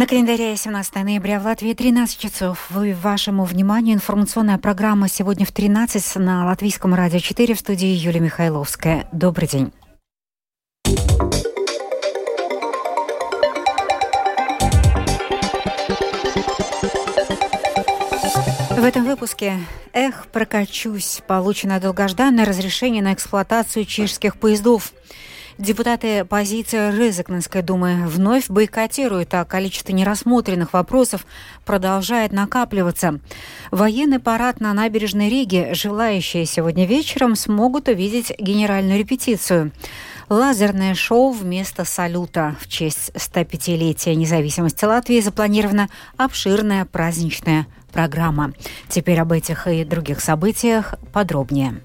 На календаре 17 ноября в Латвии 13 часов. Вы, вашему вниманию информационная программа сегодня в 13 на Латвийском радио 4 в студии Юлия Михайловская. Добрый день. В этом выпуске «Эх, прокачусь» получено долгожданное разрешение на эксплуатацию чешских поездов. Депутаты позиции Рызыкненской думы вновь бойкотируют, а количество нерассмотренных вопросов продолжает накапливаться. Военный парад на набережной Риги желающие сегодня вечером смогут увидеть генеральную репетицию. Лазерное шоу вместо салюта. В честь 105-летия независимости Латвии запланирована обширная праздничная программа. Теперь об этих и других событиях подробнее.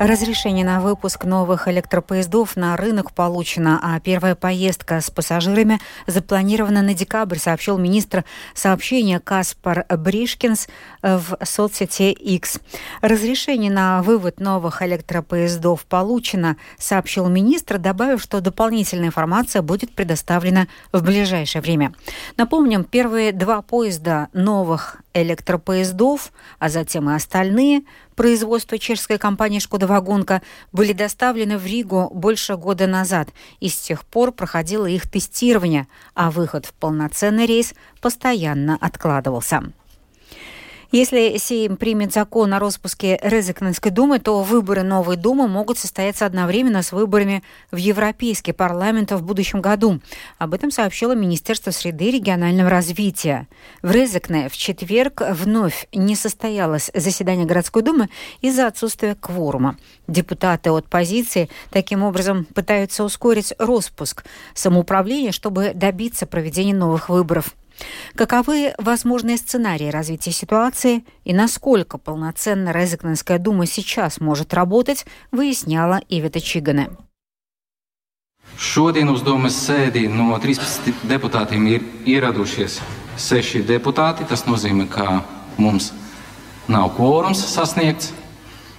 Разрешение на выпуск новых электропоездов на рынок получено, а первая поездка с пассажирами запланирована на декабрь, сообщил министр сообщения Каспар Бришкинс в соцсети X. Разрешение на вывод новых электропоездов получено, сообщил министр, добавив, что дополнительная информация будет предоставлена в ближайшее время. Напомним, первые два поезда новых электропоездов, а затем и остальные производства чешской компании «Шкода Вагонка» были доставлены в Ригу больше года назад, и с тех пор проходило их тестирование, а выход в полноценный рейс постоянно откладывался. Если Сейм примет закон о распуске Резекненской думы, то выборы новой думы могут состояться одновременно с выборами в Европейский парламент в будущем году. Об этом сообщило Министерство среды и регионального развития. В Резекне в четверг вновь не состоялось заседание городской думы из-за отсутствия кворума. Депутаты от позиции таким образом пытаются ускорить распуск самоуправления, чтобы добиться проведения новых выборов. Каковы возможные сценарии развития ситуации и насколько полноценно Резекненская дума сейчас может работать, выясняла Ивета Чигане. Šodien uz domas sēdi no 13 deputātiem ir ieradušies 6 deputāti. Tas nozīmē, ka mums nav kvorums sasniegts.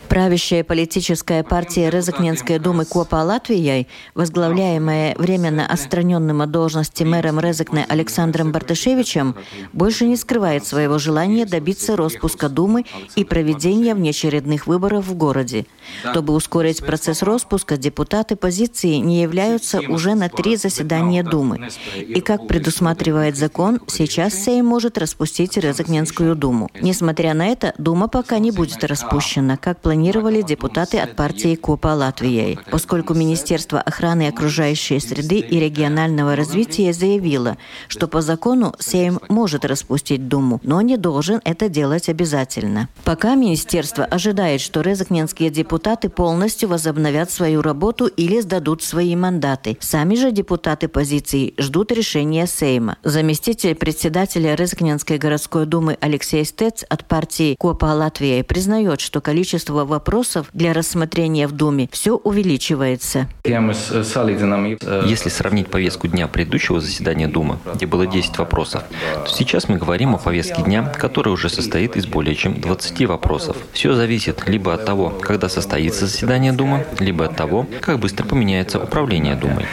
Правящая политическая партия Резакненской думы Копа Латвией, возглавляемая временно отстраненным от должности мэром Резакне Александром Бартышевичем, больше не скрывает своего желания добиться распуска Думы и проведения внеочередных выборов в городе. Чтобы ускорить процесс распуска, депутаты позиции не являются уже на три заседания Думы. И как предусматривает закон, сейчас Сейм может распустить Резакненскую Думу. Несмотря на это, Дума пока не будет распущена, как планируется планировали депутаты от партии Копа Латвии, поскольку Министерство охраны окружающей среды и регионального развития заявило, что по закону Сейм может распустить Думу, но не должен это делать обязательно. Пока Министерство ожидает, что резакненские депутаты полностью возобновят свою работу или сдадут свои мандаты. Сами же депутаты позиции ждут решения Сейма. Заместитель председателя Резакненской городской думы Алексей Стец от партии Копа Латвии признает, что количество вопросов для рассмотрения в Думе все увеличивается. Если сравнить повестку дня предыдущего заседания Думы, где было 10 вопросов, то сейчас мы говорим о повестке дня, которая уже состоит из более чем 20 вопросов. Все зависит либо от того, когда состоится заседание Думы, либо от того, как быстро поменяется управление Думой.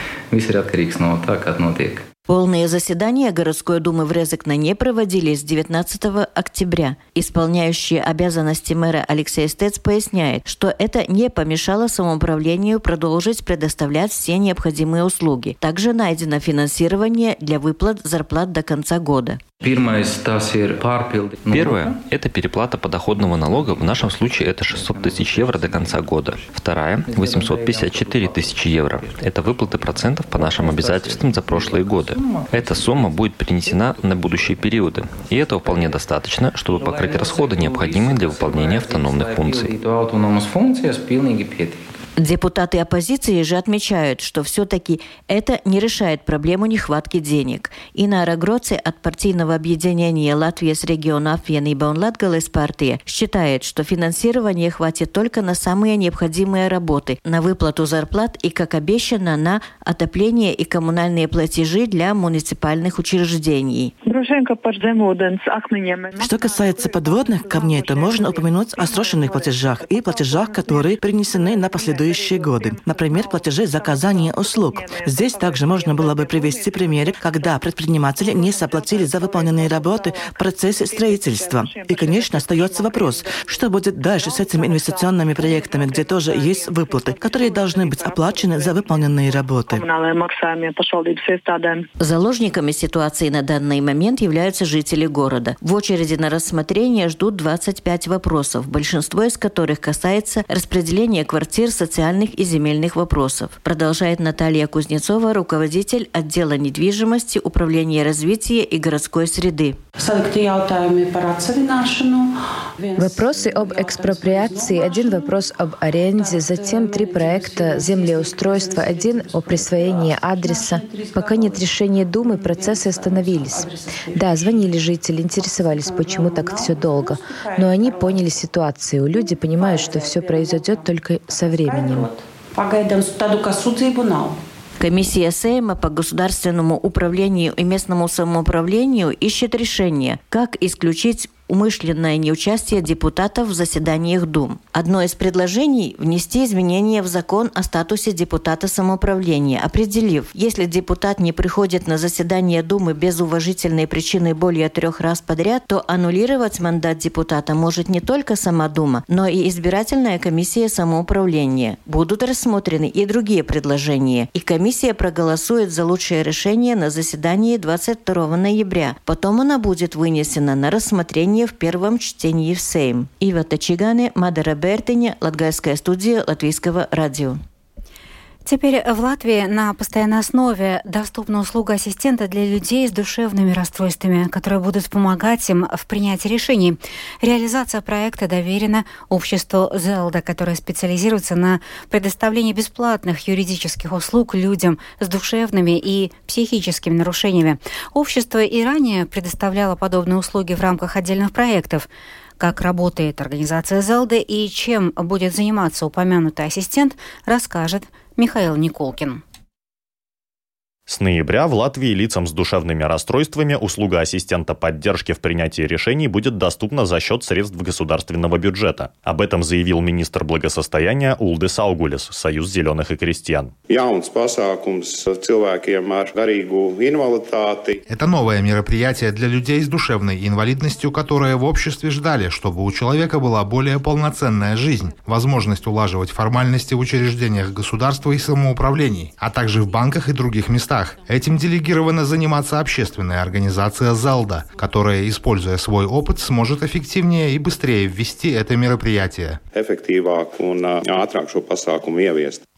Полные заседания городской думы в Резекне не проводились с 19 октября. Исполняющий обязанности мэра Алексей Стец поясняет, что это не помешало самоуправлению продолжить предоставлять все необходимые услуги. Также найдено финансирование для выплат зарплат до конца года. Первое – это переплата подоходного налога. В нашем случае это 600 тысяч евро до конца года. Вторая – 854 тысячи евро. Это выплаты процентов по нашим обязательствам за прошлые годы. Эта сумма будет перенесена на будущие периоды. И этого вполне достаточно, чтобы покрыть расходы, необходимые для выполнения автономных функций. Депутаты оппозиции же отмечают, что все-таки это не решает проблему нехватки денег. Инара Гроци от партийного объединения Латвия с региона Апвенība un Latgales партии считает, что финансирование хватит только на самые необходимые работы, на выплату зарплат и, как обещано, на отопление и коммунальные платежи для муниципальных учреждений. Что касается подводных камней, то можно упомянуть о срочных платежах и платежах, которые принесены на последующие следующие годы. Например, платежи за оказание услуг. Здесь также можно было бы привести примеры, когда предприниматели не заплатили за выполненные работы в процессе строительства. И, конечно, остается вопрос, что будет дальше с этими инвестиционными проектами, где тоже есть выплаты, которые должны быть оплачены за выполненные работы. Заложниками ситуации на данный момент являются жители города. В очереди на рассмотрение ждут 25 вопросов, большинство из которых касается распределения квартир социальных социальных и земельных вопросов. Продолжает Наталья Кузнецова, руководитель отдела недвижимости, управления развития и городской среды. Вопросы об экспроприации, один вопрос об аренде, затем три проекта землеустройства, один о присвоении адреса. Пока нет решения Думы, процессы остановились. Да, звонили жители, интересовались, почему так все долго. Но они поняли ситуацию. Люди понимают, что все произойдет только со временем временем. Комиссия Сейма по государственному управлению и местному самоуправлению ищет решение, как исключить умышленное неучастие депутатов в заседаниях Дум. Одно из предложений – внести изменения в закон о статусе депутата самоуправления, определив, если депутат не приходит на заседание Думы без уважительной причины более трех раз подряд, то аннулировать мандат депутата может не только сама Дума, но и избирательная комиссия самоуправления. Будут рассмотрены и другие предложения, и комиссия проголосует за лучшее решение на заседании 22 ноября. Потом она будет вынесена на рассмотрение в первом чтении в Сейм. Ива Тачигане, Мадара Бертине, Латгальская студия Латвийского радио. Теперь в Латвии на постоянной основе доступна услуга ассистента для людей с душевными расстройствами, которые будут помогать им в принятии решений. Реализация проекта доверена обществу Зелда, которое специализируется на предоставлении бесплатных юридических услуг людям с душевными и психическими нарушениями. Общество и ранее предоставляло подобные услуги в рамках отдельных проектов как работает организация Зелды и чем будет заниматься упомянутый ассистент, расскажет Михаил Николкин. С ноября в Латвии лицам с душевными расстройствами услуга ассистента поддержки в принятии решений будет доступна за счет средств государственного бюджета. Об этом заявил министр благосостояния Улдес Аугулис, Союз зеленых и крестьян. Это новое мероприятие для людей с душевной инвалидностью, которые в обществе ждали, чтобы у человека была более полноценная жизнь, возможность улаживать формальности в учреждениях государства и самоуправлений, а также в банках и других местах местах. Этим делегирована заниматься общественная организация «Залда», которая, используя свой опыт, сможет эффективнее и быстрее ввести это мероприятие.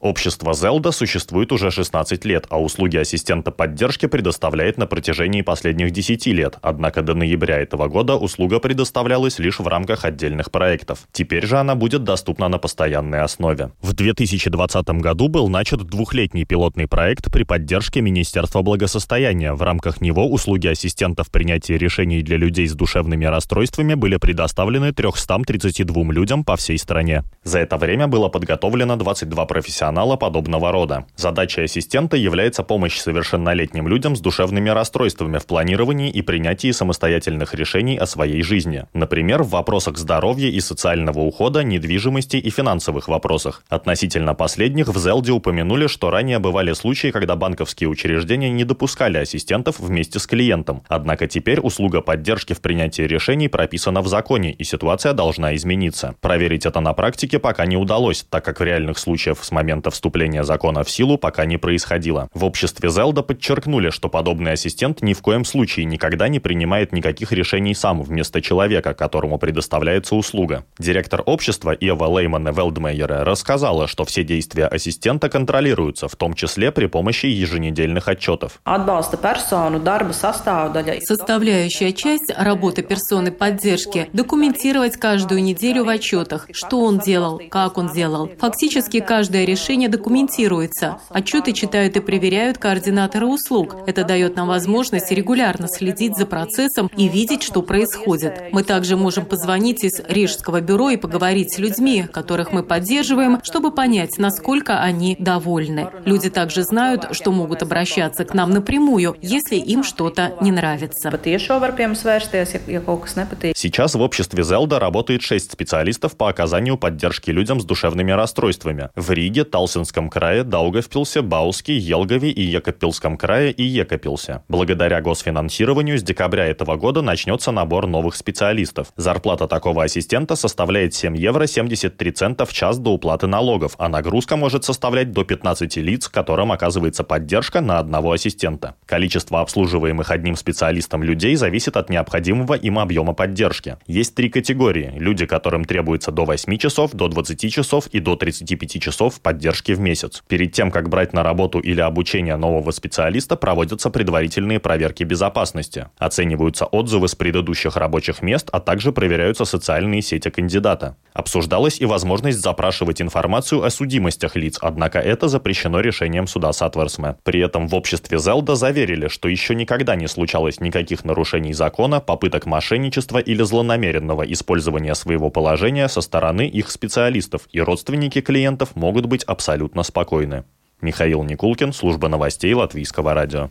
Общество Зелда существует уже 16 лет, а услуги ассистента поддержки предоставляет на протяжении последних 10 лет. Однако до ноября этого года услуга предоставлялась лишь в рамках отдельных проектов. Теперь же она будет доступна на постоянной основе. В 2020 году был начат двухлетний пилотный проект при поддержке Министерства благосостояния. В рамках него услуги ассистентов принятия решений для людей с душевными расстройствами были предоставлены 332 людям по всей стране. За это время было подготовлено 22 профессионала канала подобного рода. Задачей ассистента является помощь совершеннолетним людям с душевными расстройствами в планировании и принятии самостоятельных решений о своей жизни. Например, в вопросах здоровья и социального ухода, недвижимости и финансовых вопросах. Относительно последних в Зелде упомянули, что ранее бывали случаи, когда банковские учреждения не допускали ассистентов вместе с клиентом. Однако теперь услуга поддержки в принятии решений прописана в законе, и ситуация должна измениться. Проверить это на практике пока не удалось, так как в реальных случаях с момента момента вступления закона в силу пока не происходило. В обществе Зелда подчеркнули, что подобный ассистент ни в коем случае никогда не принимает никаких решений сам вместо человека, которому предоставляется услуга. Директор общества Ева Леймана Велдмейера рассказала, что все действия ассистента контролируются, в том числе при помощи еженедельных отчетов. Составляющая часть работы персоны поддержки – документировать каждую неделю в отчетах, что он сделал, как он сделал. Фактически каждое решение документируется. Отчеты читают и проверяют координаторы услуг. Это дает нам возможность регулярно следить за процессом и видеть, что происходит. Мы также можем позвонить из Рижского бюро и поговорить с людьми, которых мы поддерживаем, чтобы понять, насколько они довольны. Люди также знают, что могут обращаться к нам напрямую, если им что-то не нравится. Сейчас в обществе Зелда работает шесть специалистов по оказанию поддержки людям с душевными расстройствами. В Риге, Талсинском крае, Даугавпилсе, Бауске, Елгове и Екапилском крае и Екапилсе. Благодаря госфинансированию с декабря этого года начнется набор новых специалистов. Зарплата такого ассистента составляет 7 евро 73 цента в час до уплаты налогов, а нагрузка может составлять до 15 лиц, которым оказывается поддержка на одного ассистента. Количество обслуживаемых одним специалистом людей зависит от необходимого им объема поддержки. Есть три категории. Люди, которым требуется до 8 часов, до 20 часов и до 35 часов поддержки в месяц. Перед тем, как брать на работу или обучение нового специалиста, проводятся предварительные проверки безопасности. Оцениваются отзывы с предыдущих рабочих мест, а также проверяются социальные сети кандидата. Обсуждалась и возможность запрашивать информацию о судимостях лиц, однако это запрещено решением суда Сатверсме. При этом в обществе Зелда заверили, что еще никогда не случалось никаких нарушений закона, попыток мошенничества или злонамеренного использования своего положения со стороны их специалистов, и родственники клиентов могут быть абсолютно спокойны. Михаил Никулкин, служба новостей Латвийского радио.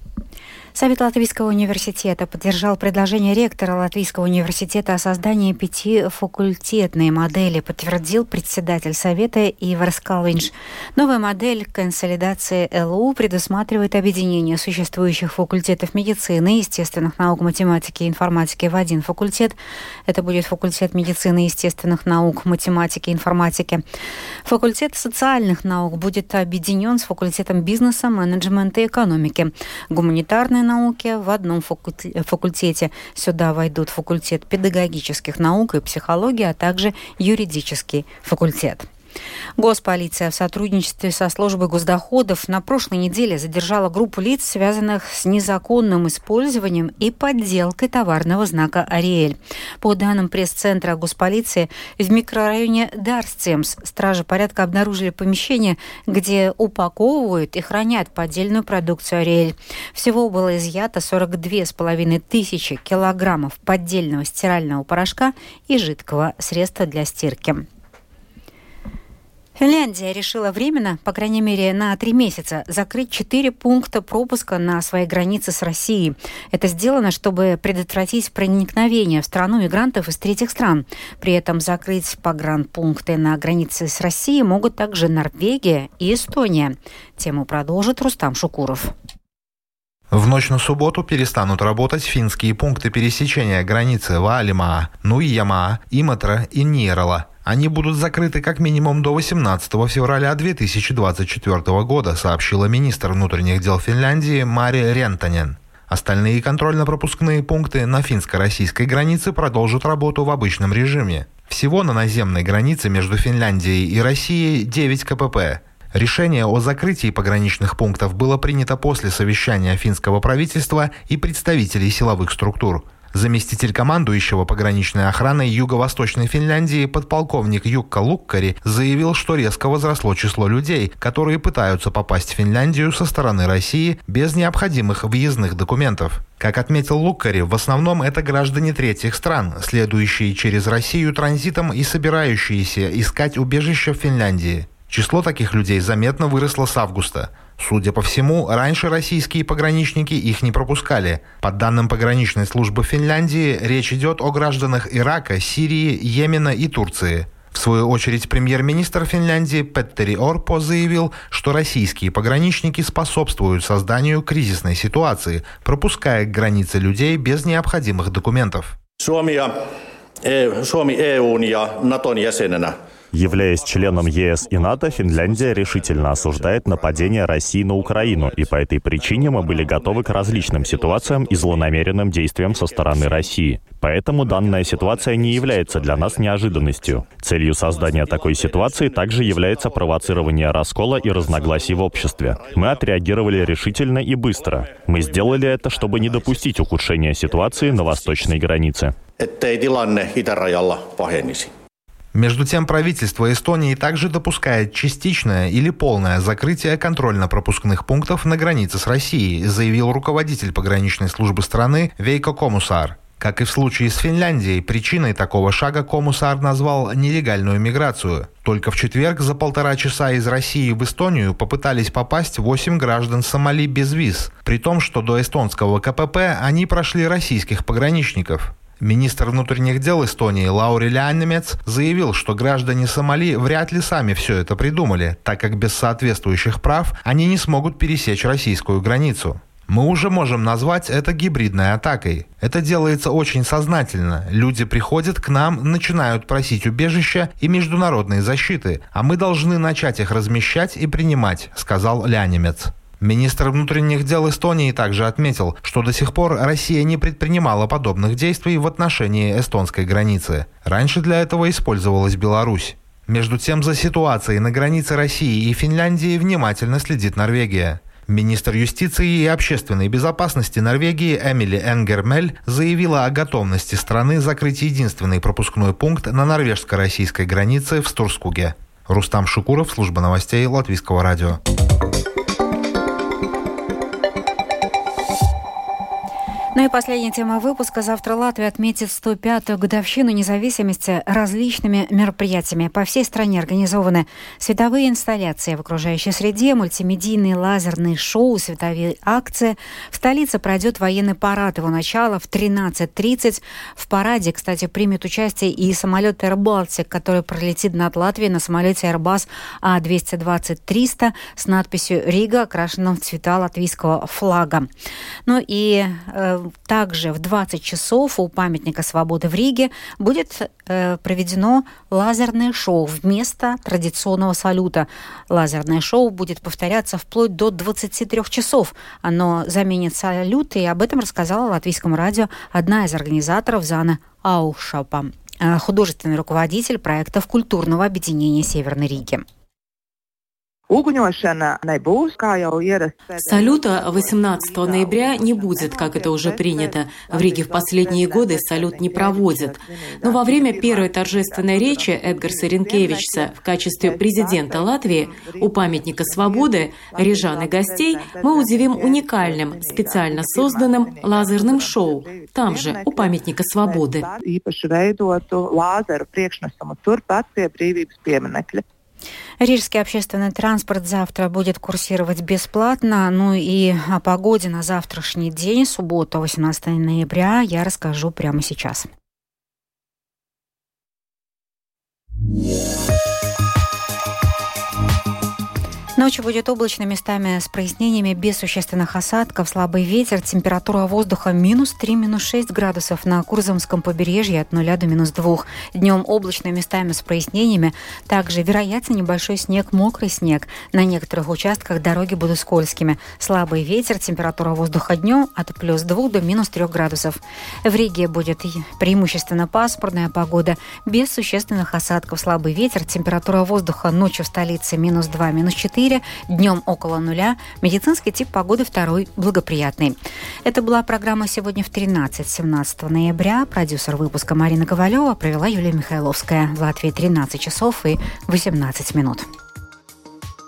Совет Латвийского университета поддержал предложение ректора Латвийского университета о создании пяти факультетной модели, подтвердил председатель Совета Ивар Скалвинш. Новая модель консолидации ЛУ предусматривает объединение существующих факультетов медицины, естественных наук, математики и информатики в один факультет. Это будет факультет медицины, естественных наук, математики и информатики. Факультет социальных наук будет объединен с факультетом бизнеса, менеджмента и экономики. Гуманитарные науки в одном факультете. Сюда войдут факультет педагогических наук и психологии, а также юридический факультет. Госполиция в сотрудничестве со службой госдоходов на прошлой неделе задержала группу лиц, связанных с незаконным использованием и подделкой товарного знака «Ариэль». По данным пресс-центра госполиции, в микрорайоне Дарстемс стражи порядка обнаружили помещение, где упаковывают и хранят поддельную продукцию «Ариэль». Всего было изъято 42,5 тысячи килограммов поддельного стирального порошка и жидкого средства для стирки. Финляндия решила временно, по крайней мере на три месяца, закрыть четыре пункта пропуска на своей границе с Россией. Это сделано, чтобы предотвратить проникновение в страну мигрантов из третьих стран. При этом закрыть погранпункты на границе с Россией могут также Норвегия и Эстония. Тему продолжит Рустам Шукуров. В ночь на субботу перестанут работать финские пункты пересечения границы Ваалимаа, Нуйямаа, Иматра и Нирала. Они будут закрыты как минимум до 18 февраля 2024 года, сообщила министр внутренних дел Финляндии Мари Рентанен. Остальные контрольно-пропускные пункты на финско-российской границе продолжат работу в обычном режиме. Всего на наземной границе между Финляндией и Россией 9 КПП. Решение о закрытии пограничных пунктов было принято после совещания финского правительства и представителей силовых структур. Заместитель командующего пограничной охраной Юго-Восточной Финляндии подполковник Юкка Луккари заявил, что резко возросло число людей, которые пытаются попасть в Финляндию со стороны России без необходимых въездных документов. Как отметил Луккари, в основном это граждане третьих стран, следующие через Россию транзитом и собирающиеся искать убежище в Финляндии. Число таких людей заметно выросло с августа. Судя по всему, раньше российские пограничники их не пропускали. По данным пограничной службы Финляндии, речь идет о гражданах Ирака, Сирии, Йемена и Турции. В свою очередь, премьер-министр Финляндии Петтери Орпо заявил, что российские пограничники способствуют созданию кризисной ситуации, пропуская к границе людей без необходимых документов. Suomi ja Suomi EUn ja Naton jäsenenä Являясь членом ЕС и НАТО, Финляндия решительно осуждает нападение России на Украину, и по этой причине мы были готовы к различным ситуациям и злонамеренным действиям со стороны России. Поэтому данная ситуация не является для нас неожиданностью. Целью создания такой ситуации также является провоцирование раскола и разногласий в обществе. Мы отреагировали решительно и быстро. Мы сделали это, чтобы не допустить ухудшения ситуации на восточной границе. Ettei tilanne itärajalla pahenisi. Между тем, правительство Эстонии также допускает частичное или полное закрытие контрольно-пропускных пунктов на границе с Россией, заявил руководитель пограничной службы страны Вейко Комусар. Как и в случае с Финляндией, причиной такого шага Комусар назвал нелегальную миграцию. Только в четверг за полтора часа из России в Эстонию попытались попасть 8 граждан Сомали без виз, при том, что до эстонского КПП они прошли российских пограничников. Министр внутренних дел Эстонии Лаури Лянемец заявил, что граждане Сомали вряд ли сами все это придумали, так как без соответствующих прав они не смогут пересечь российскую границу. Мы уже можем назвать это гибридной атакой. Это делается очень сознательно. Люди приходят к нам, начинают просить убежища и международной защиты, а мы должны начать их размещать и принимать, сказал Лянемец. Министр внутренних дел Эстонии также отметил, что до сих пор Россия не предпринимала подобных действий в отношении эстонской границы. Раньше для этого использовалась Беларусь. Между тем, за ситуацией на границе России и Финляндии внимательно следит Норвегия. Министр юстиции и общественной безопасности Норвегии Эмили Энгермель заявила о готовности страны закрыть единственный пропускной пункт на норвежско-российской границе в Стурскуге. Рустам Шукуров, служба новостей Латвийского радио. Ну и последняя тема выпуска. Завтра Латвия отметит 105-ю годовщину независимости различными мероприятиями. По всей стране организованы световые инсталляции в окружающей среде, мультимедийные лазерные шоу, световые акции. В столице пройдет военный парад. Его начало в 13.30. В параде, кстати, примет участие и самолет Baltic, который пролетит над Латвией на самолете Airbus А220-300 с надписью «Рига», окрашенным в цвета латвийского флага. Ну и э, также в 20 часов у памятника свободы в Риге будет э, проведено лазерное шоу вместо традиционного салюта. Лазерное шоу будет повторяться вплоть до 23 часов. Оно заменит салют, и об этом рассказала латвийскому радио одна из организаторов Зана Аушапа, э, художественный руководитель проектов культурного объединения Северной Риги. Салюта 18 ноября не будет, как это уже принято. В Риге в последние годы салют не проводят. Но во время первой торжественной речи Эдгарса Ренкевичса в качестве президента Латвии у памятника свободы рижан и гостей мы удивим уникальным, специально созданным лазерным шоу, там же, у памятника свободы. Рижский общественный транспорт завтра будет курсировать бесплатно. Ну и о погоде на завтрашний день, суббота, 18 ноября, я расскажу прямо сейчас. Yeah. Ночью будет облачно местами с прояснениями, без существенных осадков, слабый ветер, температура воздуха минус 3, минус 6 градусов на Курзамском побережье от 0 до минус 2. Днем облачно местами с прояснениями, также вероятно небольшой снег, мокрый снег. На некоторых участках дороги будут скользкими. Слабый ветер, температура воздуха днем от плюс 2 до минус 3 градусов. В Риге будет преимущественно пасмурная погода, без существенных осадков, слабый ветер, температура воздуха ночью в столице минус 2, минус 4, 4, днем около нуля. Медицинский тип погоды второй благоприятный. Это была программа «Сегодня в 13, 17 ноября». Продюсер выпуска Марина Ковалева провела Юлия Михайловская. В Латвии 13 часов и 18 минут.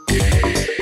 Yeah.